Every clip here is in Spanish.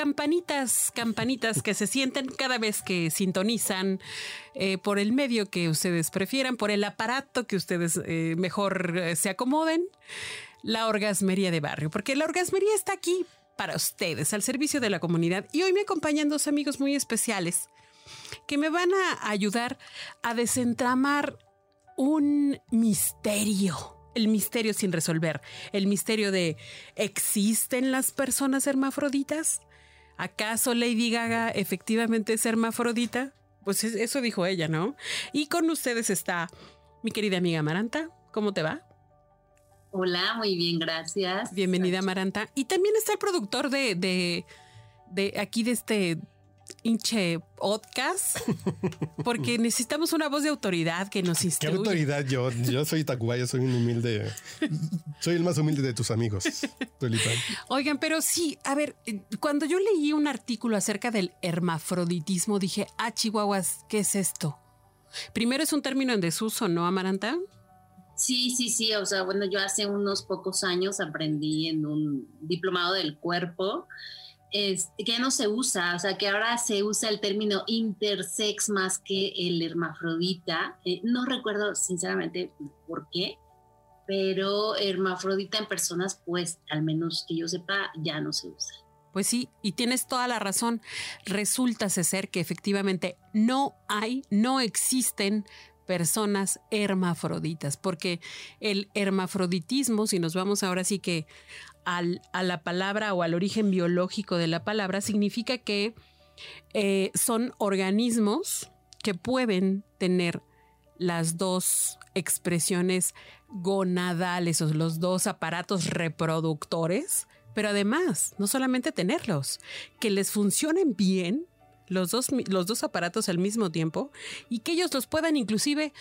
Campanitas, campanitas que se sienten cada vez que sintonizan eh, por el medio que ustedes prefieran, por el aparato que ustedes eh, mejor eh, se acomoden, la orgasmería de barrio, porque la orgasmería está aquí para ustedes, al servicio de la comunidad. Y hoy me acompañan dos amigos muy especiales que me van a ayudar a desentramar un misterio el misterio sin resolver, el misterio de ¿existen las personas hermafroditas? ¿Acaso Lady Gaga efectivamente es hermafrodita? Pues eso dijo ella, ¿no? Y con ustedes está mi querida amiga Maranta. ¿Cómo te va? Hola, muy bien, gracias. Bienvenida, Maranta. Y también está el productor de, de, de aquí de este hinche podcast porque necesitamos una voz de autoridad que nos instruya. ¿Qué autoridad? Yo, yo soy Tacubaya, soy un humilde, soy el más humilde de tus amigos. Oigan, pero sí, a ver, cuando yo leí un artículo acerca del hermafroditismo, dije, ah, chihuahuas, ¿qué es esto? Primero es un término en desuso, ¿no, Amaranta? Sí, sí, sí. O sea, bueno, yo hace unos pocos años aprendí en un diplomado del cuerpo es, que no se usa, o sea, que ahora se usa el término intersex más que el hermafrodita. Eh, no recuerdo sinceramente por qué, pero hermafrodita en personas, pues al menos que yo sepa, ya no se usa. Pues sí, y tienes toda la razón. Resulta ser que efectivamente no hay, no existen personas hermafroditas, porque el hermafroditismo, si nos vamos ahora sí que a la palabra o al origen biológico de la palabra, significa que eh, son organismos que pueden tener las dos expresiones gonadales o los dos aparatos reproductores, pero además, no solamente tenerlos, que les funcionen bien los dos, los dos aparatos al mismo tiempo y que ellos los puedan inclusive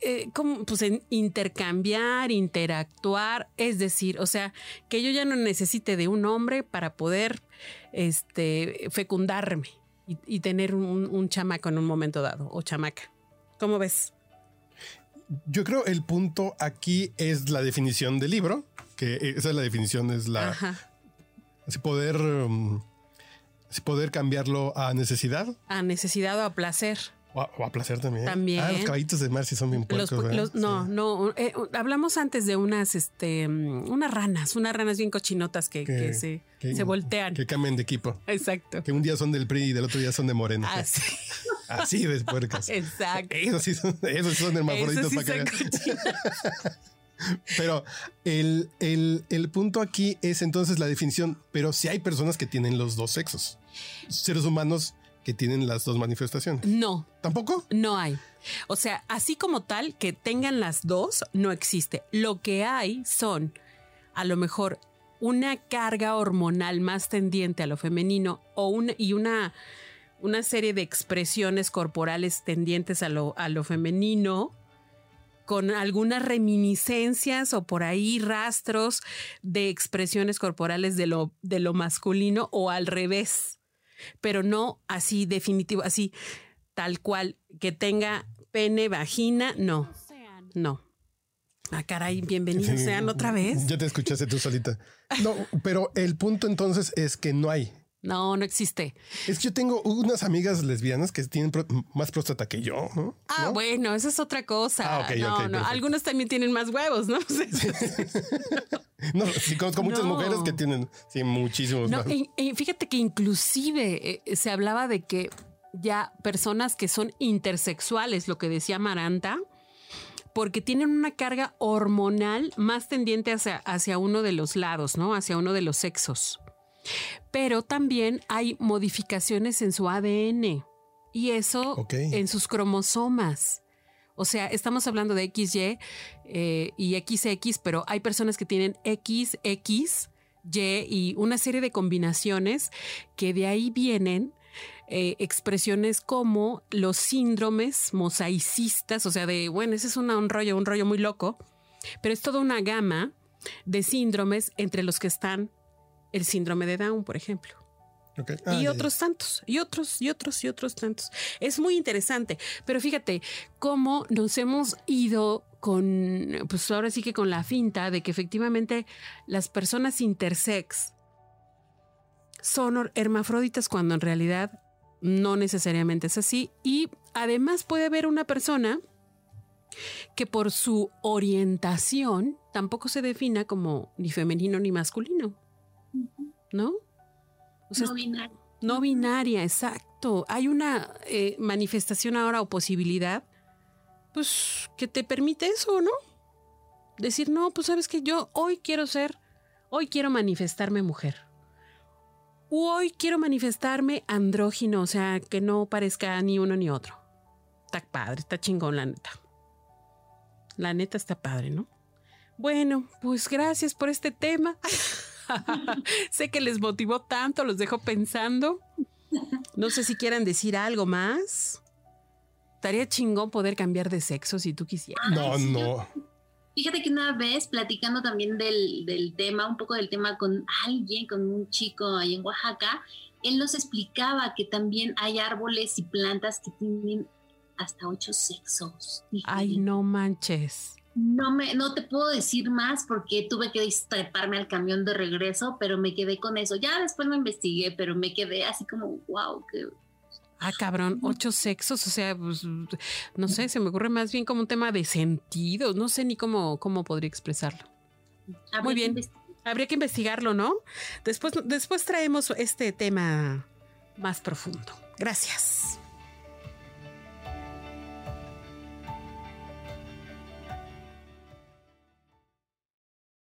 eh, como, pues, intercambiar, interactuar, es decir, o sea, que yo ya no necesite de un hombre para poder este, fecundarme y, tener un, un, chamaco en un momento dado o chamaca. ¿Cómo ves? Yo creo el punto aquí es la definición del libro, que esa es la definición, es la así poder, um, poder cambiarlo a necesidad. A necesidad o a placer. O a, placer también. También. Ah, los caballitos de mar sí son bien puercos. no, no. Eh, hablamos antes de unas, este, unas ranas, unas ranas bien cochinotas que, se, se, voltean. Que cambian de equipo. Exacto. Que un día son del PRI y del otro día son de Moreno. Así. Así de puercas. Exacto. Esos sí son, esos son hermafroditos sí para Pero el, el, el, punto aquí es entonces la definición, pero si hay personas que tienen los dos sexos. Seres humanos que tienen las dos manifestaciones. No. ¿Tampoco? No hay. O sea, así como tal, que tengan las dos, no existe. Lo que hay son, a lo mejor, una carga hormonal más tendiente a lo femenino o una, y una, una serie de expresiones corporales tendientes a lo, a lo femenino con algunas reminiscencias o por ahí rastros de expresiones corporales de lo, de lo masculino o al revés pero no así definitivo, así tal cual, que tenga pene, vagina, no, no. Ah, caray, bienvenidos sean otra vez. Ya te escuchaste tú solita. No, pero el punto entonces es que no hay. No, no existe. Es que yo tengo unas amigas lesbianas que tienen más próstata que yo, ¿no? Ah, bueno, esa es otra cosa. Ah, no, no. Algunos también tienen más huevos, ¿no? no, sí conozco muchas mujeres que tienen sí, muchísimos no, fíjate que inclusive eh, se hablaba de que ya personas que son intersexuales, lo que decía Maranta, porque tienen una carga hormonal más tendiente hacia, hacia uno de los lados, ¿no? Hacia uno de los sexos. Pero también hay modificaciones en su ADN y eso en sus cromosomas. O sea, estamos hablando de XY eh, y XX, pero hay personas que tienen XX Y y una serie de combinaciones que de ahí vienen eh, expresiones como los síndromes mosaicistas, o sea, de, bueno, ese es un rollo, un rollo muy loco, pero es toda una gama de síndromes entre los que están el síndrome de Down, por ejemplo. y otros tantos, y otros, y otros, y otros tantos. Es muy interesante, pero fíjate cómo nos hemos ido con, pues ahora sí que con la finta de que efectivamente las personas intersex son hermafroditas cuando en realidad no necesariamente es así. Y además puede haber una persona que por su orientación tampoco se defina como ni femenino ni masculino. ¿No? no binaria. No binaria, exacto. Hay una eh, manifestación ahora o posibilidad, pues, que te permite eso, ¿no? Decir, no, pues sabes que yo hoy quiero ser, hoy quiero manifestarme mujer hoy quiero manifestarme andrógino, o sea, que no parezca ni uno ni otro. Está padre, está chingón, la neta. La neta está padre, ¿no? Bueno, pues gracias por este tema. sé que les motivó tanto, los dejo pensando. No sé si quieran decir algo más. Estaría chingón poder cambiar de sexo si tú quisieras. No, no. Fíjate que una vez platicando también del, del, tema, un poco del tema con alguien, con un chico ahí en Oaxaca, él nos explicaba que también hay árboles y plantas que tienen hasta ocho sexos. Ay, no manches. No, me, no te puedo decir más porque tuve que treparme al camión de regreso, pero me quedé con eso. Ya después me investigué, pero me quedé así como, wow, qué, Ah, cabrón, ocho sexos, o sea, pues, no sé, se me ocurre más bien como un tema de sentido, no sé ni cómo, cómo podría expresarlo. Muy bien, habría que investigarlo, ¿no? Después, después traemos este tema más profundo. Gracias.